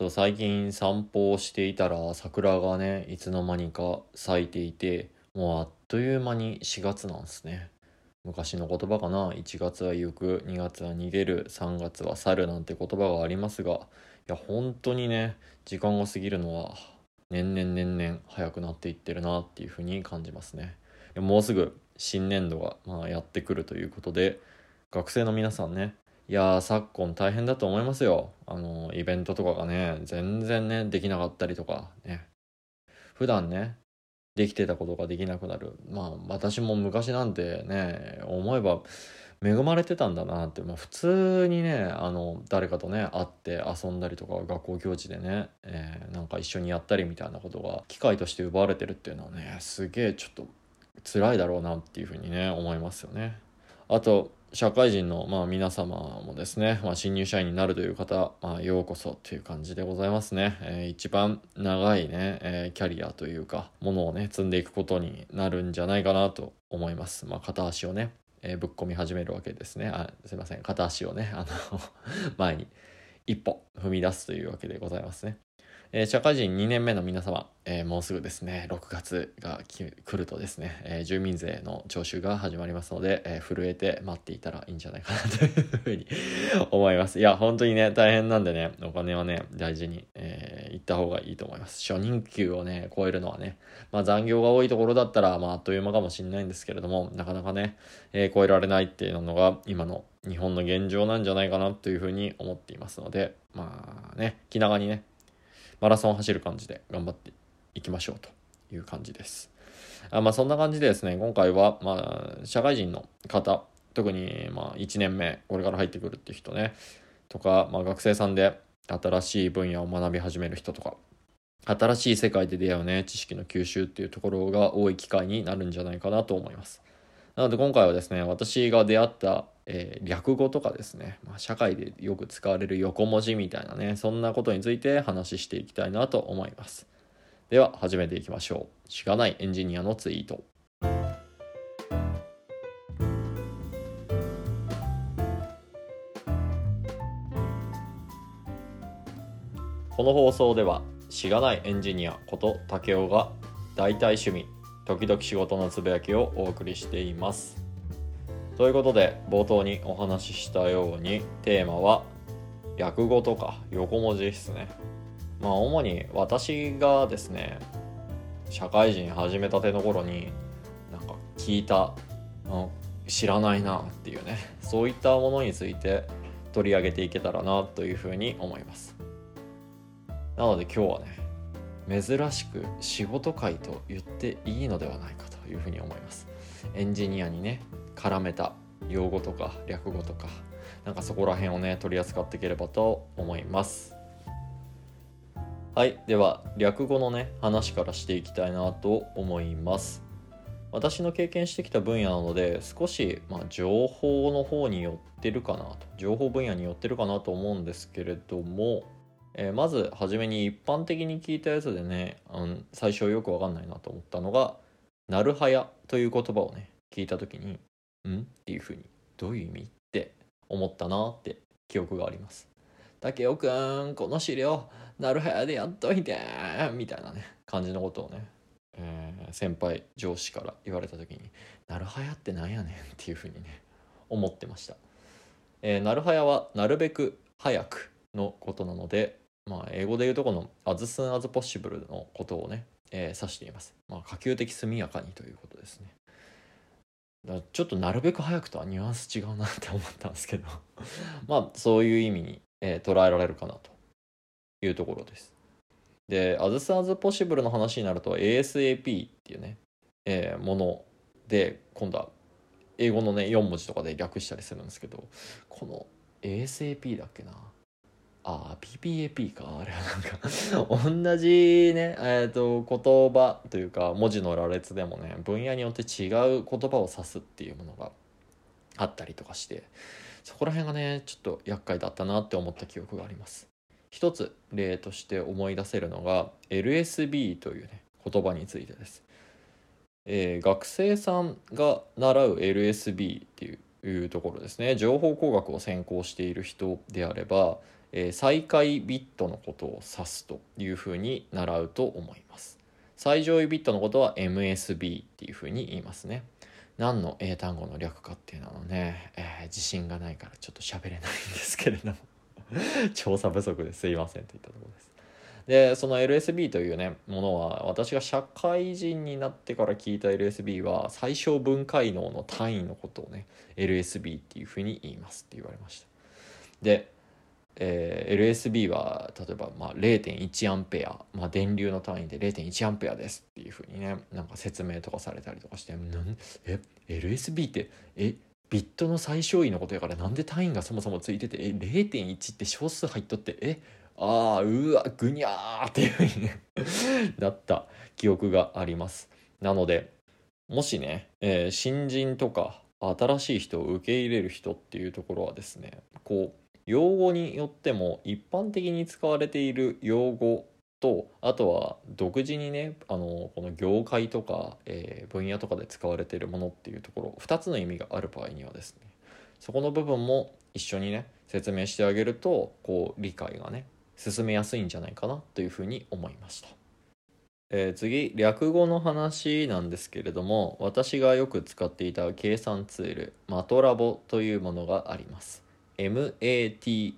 そう最近散歩をしていたら桜がねいつの間にか咲いていてもうあっという間に4月なんですね。昔の言葉かな。1月は行く2月は逃げる3月は去るなんて言葉がありますがいや本当にね時間が過ぎるのは年々年々早くなっていってるなっていうふうに感じますね。もうすぐ新年度がまあやってくるということで学生の皆さんねいやー昨今大変だと思いますよ。あのイベントとかがね全然ねできなかったりとかね。普段ねできてたことができなくなる。まあ私も昔なんてね思えば恵まれてたんだなって、まあ、普通にねあの誰かとね会って遊んだりとか学校行事でね、えー、なんか一緒にやったりみたいなことが機会として奪われてるっていうのはねすげえちょっと辛いだろうなっていうふうにね思いますよね。あと社会人の、まあ、皆様もですね、まあ、新入社員になるという方、まあ、ようこそという感じでございますね。えー、一番長いね、えー、キャリアというか、ものをね、積んでいくことになるんじゃないかなと思います。まあ、片足をね、えー、ぶっ込み始めるわけですね。あ、すいません。片足をね、あの 前に一歩踏み出すというわけでございますね。えー、社会人2年目の皆様、えー、もうすぐですね、6月が来るとですね、えー、住民税の徴収が始まりますので、え震えて待っていたらいいんじゃないかなというふうに 思います。いや、本当にね、大変なんでね、お金はね、大事に、えー、行った方がいいと思います。初任給をね、超えるのはね、まあ残業が多いところだったら、まああっという間かもしれないんですけれども、なかなかね、え超えられないっていうのが今の日本の現状なんじゃないかなというふうに思っていますので、まあね、気長にね、マラソンを走る感じで頑張っていきましょうという感じです。あまあそんな感じでですね、今回はまあ社会人の方、特にまあ1年目、これから入ってくるっていう人ね、とか、まあ学生さんで新しい分野を学び始める人とか、新しい世界で出会うね、知識の吸収っていうところが多い機会になるんじゃないかなと思います。なので今回はですね、私が出会ったえー、略語とかですね、まあ、社会でよく使われる横文字みたいなね、そんなことについて話していきたいなと思います。では始めていきましょう。しがないエンジニアのツイート。この放送ではしがないエンジニアこと竹雄が大体趣味時々仕事のつぶやきをお送りしていますということで冒頭にお話ししたようにテーマは略語とか横文字ですね。まあ主に私がですね社会人始めたての頃になんか聞いた知らないなっていうねそういったものについて取り上げていけたらなというふうに思います。なので今日はね珍しく仕事会と言っていいのではないかというふうに思います。エンジニアにね絡めた用語とか略語とかなんかそこら辺をね取り扱っていければと思います。はいでは略語のね話からしていきたいなと思います。私の経験してきた分野なので少し、まあ、情報の方に寄ってるかなと情報分野に寄ってるかなと思うんですけれども、えー、まず初めに一般的に聞いたやつでね、うん、最初よくわかんないなと思ったのが「なるはや」という言葉をね聞いた時にん？っていうふうにどういう意味って思ったなって記憶があります。竹雄くんこの資料なるはやでやっといてみたいなね感じのことをね、えー、先輩上司から言われた時になるはやってなんやねんっていうふうにね思ってました、えー、なるはやはなるべく早くのことなのでまあ英語で言うとこの as soon as possible のことをね、えー、指しています。まあ可及的速やかにということですね。ちょっとなるべく早くとはニュアンス違うなって思ったんですけど まあそういう意味に、えー、捉えられるかなというところです。で、as soon as possible の話になると ASAP っていうね、えー、もので今度は英語のね4文字とかで略したりするんですけどこの ASAP だっけなああ PPAP か。あれはなんか同じねえっ、ー、と言葉というか文字の羅列でもね分野によって違う言葉を指すっていうものがあったりとかしてそこら辺がねちょっと厄介だったなって思った記憶があります。一つ例として思い出せるのが LSB というね言葉についてです、えー、学生さんが習う LSB っていういうところですね。情報工学を専攻している人であればえ、最下位ビットのことを指すというふうに習うと思います。最上位ビットのことは MSB っていうふうに言いますね。何の英単語の略かっていうのはね、えー、自信がないからちょっと喋れないんですけれども。調査不足ですいませんといったところです。でその LSB というねものは私が社会人になってから聞いた LSB は最小分解能の単位のことをね LSB っていうふうに言いますって言われました。でえー、LSB は例えば、まあ、0.1アンペア、まあ、電流の単位で0.1アンペアですっていうふうにねなんか説明とかされたりとかしてなんえ？LSB ってえ？ビットの最小位のことやからなんで単位がそもそもついててえ？0.1って小数入っとってえ？ああうわぐにゃーっていうふうにね なった記憶があります。なのでもしね、えー、新人とか新しい人を受け入れる人っていうところはですねこう用語によっても一般的に使われている用語とあとは独自にねあのこの業界とか、えー、分野とかで使われているものっていうところ2つの意味がある場合にはですねそこの部分も一緒にね説明してあげるとこう理解がね進めやすいんじゃないかなというふうに思いました。えー、次略語の話なんですけれども私がよく使っていた計算ツールマトラボというものがあります MATLAB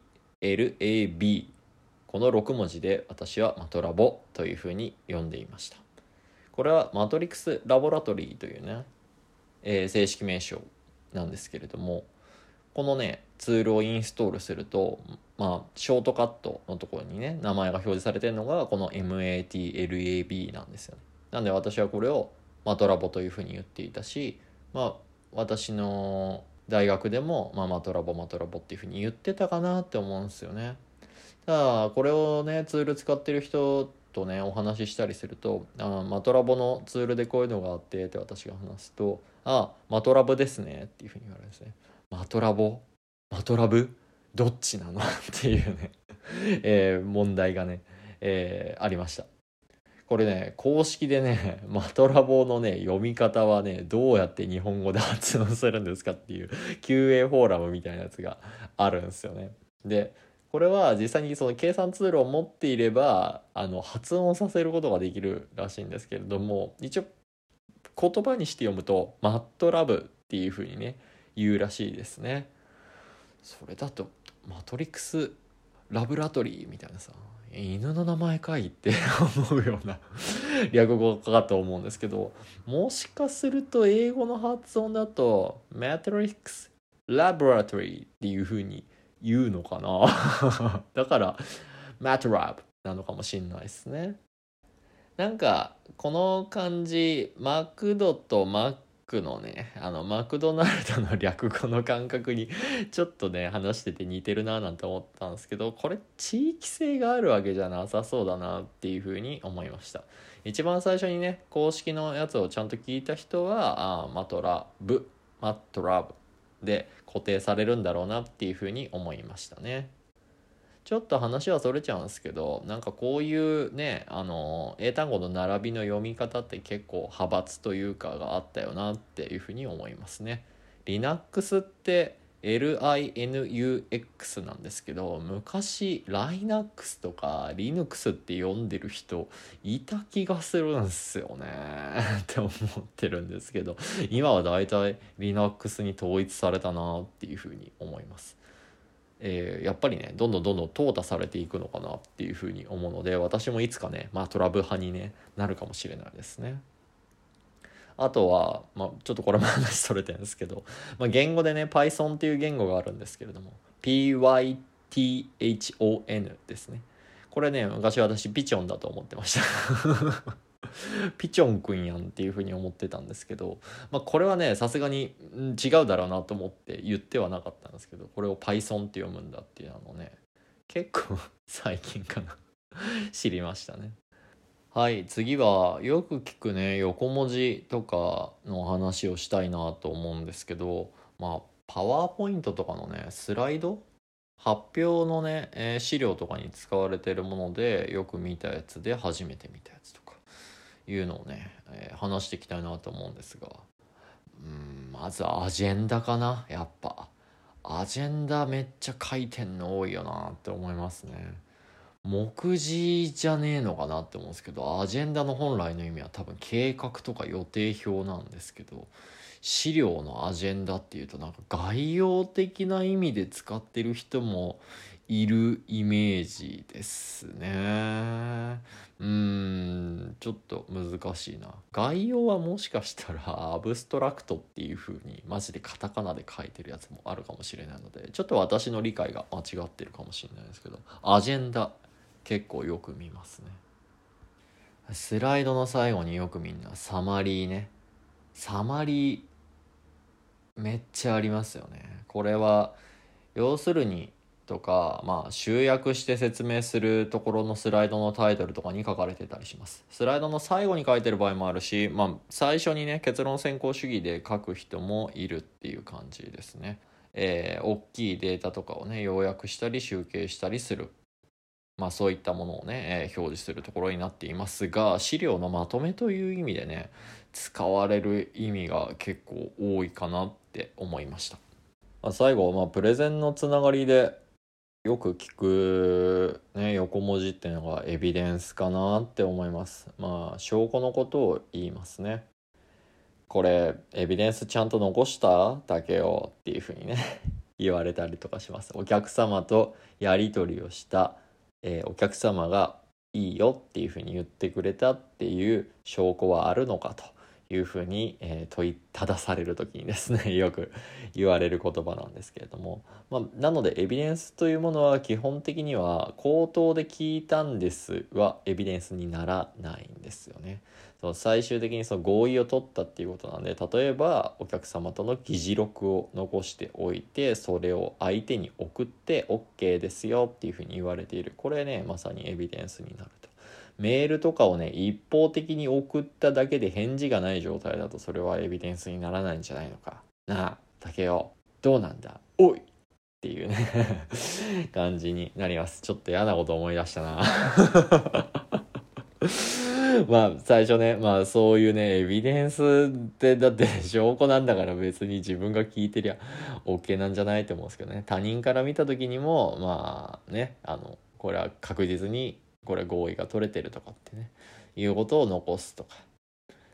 この6文字で私はマトラボというふうに呼んでいました。これはマトリックスラボラトリーというね、えー、正式名称なんですけれどもこのねツールをインストールするとまあショートカットのところにね名前が表示されてるのがこの MATLAB なんですよね。なんで私はこれをマトラボというふうに言っていたしまあ私の大学でも、まあ、マトラボマトラボっていうふうに言ってたかなって思うんですよね。ただこれをねツール使ってる人とねお話ししたりすると「あマトラボのツールでこういうのがあって」って私が話すと「あマトラボですね」っていうふうに言われるんですね。マトラボ？マトラブ？どっちなの？っていうねえー、問題がね、えー、ありました。これね、公式でね、マトラボのね、読み方はね、どうやって日本語で発音するんですかっていう QA フォーラムみたいなやつがあるんですよね。で、これは実際にその計算ツールを持っていれば、あの、発音させることができるらしいんですけれども、一応、言葉にして読むと、マットラブっていうふうにね、言うらしいですね。それだと、マトリックスラブラトリーみたいなさ、犬の名前かいって思うような 略語かと思うんですけどもしかすると英語の発音だと Matrix Laboratory っていう風に言うのかな？だから Matrab なのかもしんないですね。なんかこの漢字マクドとマクのねあのマクドナルドの略語の感覚に ちょっとね話してて似てるななんて思ったんですけどこれ地域性があるわけじゃなさそうだなっていうふうに思いました。一番最初にね公式のやつをちゃんと聞いた人はあマトラブ。マットラブで固定されるんだろうなっていうふうに思いましたね。ちょっと話はそれちゃうんですけどなんかこういうねあの英単語の並びの読み方って結構派閥というかがあったよなっていうふうに思いますね。Linux って LINUX なんですけど昔 Linux とか Linux って読んでる人いた気がするんすよね って思ってるんですけど今はだいたい Linux に統一されたなっていうふうに思います。えー、やっぱりねどんどんどんどん淘汰されていくのかなっていうふうに思うので私もいつかねまあトラブ派に、ね、なるかもしれないですね。あとは、まあ、ちょっとこれも話それてるんですけど、まあ、言語でね Python っていう言語があるんですけれども PYTHON ですねこれね昔私ピチョンだと思ってました ピチョンくんやんっていうふうに思ってたんですけど、まあ、これはねさすがに違うだろうなと思って言ってはなかったんですけどこれを Python って読むんだっていうのね結構最近かな。知りましたね。はい次はよく聞くね横文字とかの話をしたいなと思うんですけどまあパワーポイントとかのねスライド？発表のね、え、資料とかに使われてるものでよく見たやつで初めて見たやつとか。いうのをね、えー、話していきたいなと思うんですが。うんまずアジェンダかな？やっぱ。アジェンダめっちゃ書いてんの多いよなって思いますね。目次じゃねえのかなって思うんですけどアジェンダの本来の意味は多分計画とか予定表なんですけど資料のアジェンダっていうとなんか概要的な意味で使ってる人もいるイメージですね。ちょっと難しいな。概要はもしかしたらアブストラクトっていう風にマジでカタカナで書いてるやつもあるかもしれないのでちょっと私の理解が間違ってるかもしれないですけどアジェンダ結構よく見ますね。スライドの最後によくみんなサマリーね。サマリーめっちゃありますよね。これは要するにとか、まあ、集約して説明するところのスライドのタイトルとかに書かれてたりします。スライドの最後に書いてる場合もあるし、まあ、最初にね、結論先行主義で書く人もいるっていう感じですね。えー、大きいデータとかをね、要約したり集計したりする。まあそういったものをね、えー、表示するところになっていますが、資料のまとめという意味でね、使われる意味が結構多いかなって思いました。まあ、最後、まあ、プレゼンのつながりでよく聞く、ね、横文字っていうのがエビデンスかなって思います。まあ証拠のことを言いますね。これエビデンスちゃんと残しただけよっていうふうにね 言われたりとかします。お客様とやり取りをした、えー、お客様がいいよっていうふうに言ってくれたっていう証拠はあるのかと。いうふうに、え、問いただされる時にですね よく言われる言葉なんですけれども、まあ、なのでエビデンスというものは基本的には口頭で聞いたんですはエビデンスにならないんですよね。その最終的にその合意を取ったっていうことなんで例えばお客様との議事録を残しておいてそれを相手に送って OK ですよっていうふうに言われているこれねまさにエビデンスになる。メールとかをね一方的に送っただけで返事がない状態だとそれはエビデンスにならないんじゃないのか。なあ竹雄。どうなんだ？おい！っていうね。感じになります。ちょっと嫌なこと思い出したな。まあ最初ねまあそういうねエビデンスってだって 証拠なんだから別に自分が聞いてりゃ OK なんじゃないと思うんですけどね。他人から見た時にもまあねあのこれは確実にこれ合意が取れてるとかってねいうことを残すとか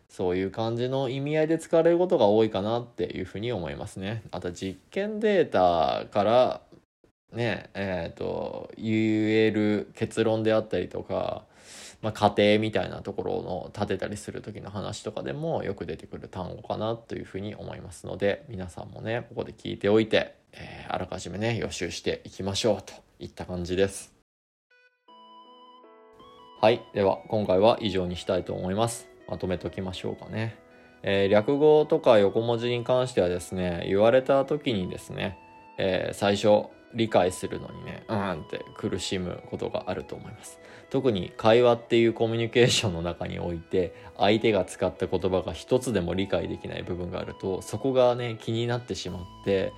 そういう感じの意味合いで使われることが多いかなっていうふうに思いますね。あと実験データからねえっ、ー、と言える結論であったりとか、まあ、過程みたいなところの立てたりする時の話とかでもよく出てくる単語かなというふうに思いますので皆さんもねここで聞いておいて、えー、あらかじめね予習していきましょうといった感じです。はい。では、今回は以上にしたいと思います。まとめときましょうかね。えー、略語とか横文字に関してはですね、言われた時にですね、えー、最初理解するのにね、うんって苦しむことがあると思います。特に会話っていうコミュニケーションの中において、相手が使った言葉が一つでも理解できない部分があると、そこがね、気になってしまって、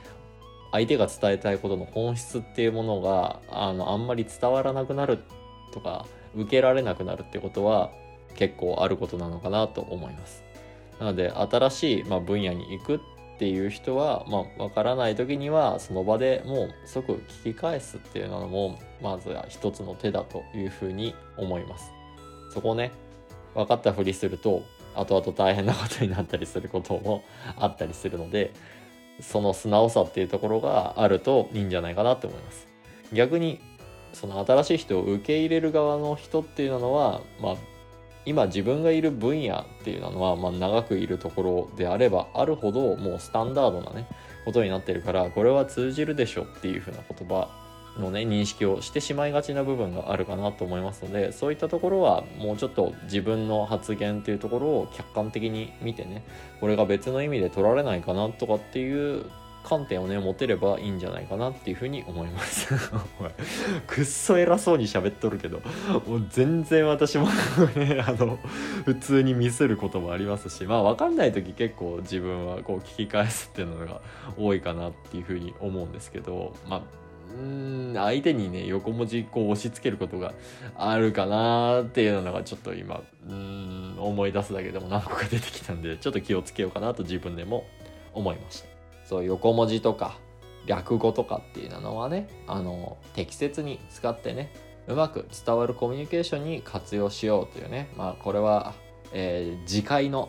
相手が伝えたいことの本質っていうものが、あの、あんまり伝わらなくなるとか、受けられなくなるってことは結構あることなのかなと思います。なので新しい、まあ、分野に行くっていう人は、まあ、分からない時にはその場でもう即聞き返すっていうのもまずは一つの手だというふうに思います。そこをね分かったふりすると後々大変なことになったりすることも あったりするのでその素直さっていうところがあるといいんじゃないかなって思います。逆にその新しい人を受け入れる側の人っていうのは、まあ、今自分がいる分野っていうのは、まあ、長くいるところであればあるほどもうスタンダードなねことになってるからこれは通じるでしょっていうふうな言葉のね認識をしてしまいがちな部分があるかなと思いますのでそういったところはもうちょっと自分の発言っていうところを客観的に見てねこれが別の意味で取られないかなとかっていう観点をね持てればいいんじゃないかなっていうふうに思います くっそ偉そうに喋っとるけどもう全然私もねあの普通にミスることもありますしまあ分かんない時結構自分はこう聞き返すっていうのが多いかなっていうふうに思うんですけどまあうん相手にね横文字こう押し付けることがあるかなっていうのがちょっと今うん思い出すだけでも何個か出てきたんでちょっと気をつけようかなと自分でも思いました。そう横文字とか略語とかっていうのはねあの適切に使ってねうまく伝わるコミュニケーションに活用しようというねまあこれは、えー、次回の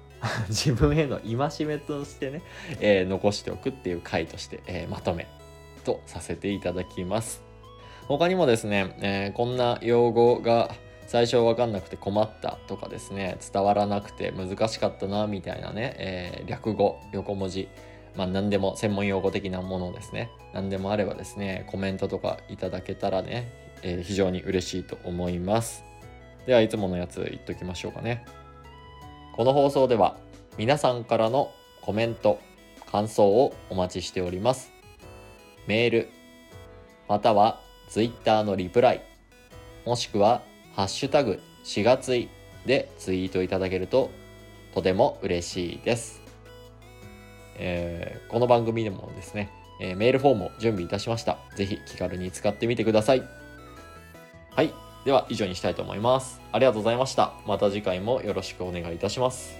自分への戒めとしてね、えー、残しておくっていう回として、えー、まとめとさせていただきます。他にもですね、えー、こんな用語が最初分かんなくて困ったとかですね伝わらなくて難しかったなみたいなね、え略語横文字まあ何でも専門用語的なものですね何でもあればですねコメントとかいただけたらね、え非常に嬉しいと思いますではいつものやつ言っときましょうかねこの放送では皆さんからのコメント、感想をお待ちしております。メール、または Twitter のリプライ、もしくはハッシュタグ4月いでツイートいただけるととても嬉しいです。えー、この番組でもですね、えー、メールフォームを準備いたしました。ぜひ気軽に使ってみてください。はい。では以上にしたいと思います。ありがとうございました。また次回もよろしくお願いいたします。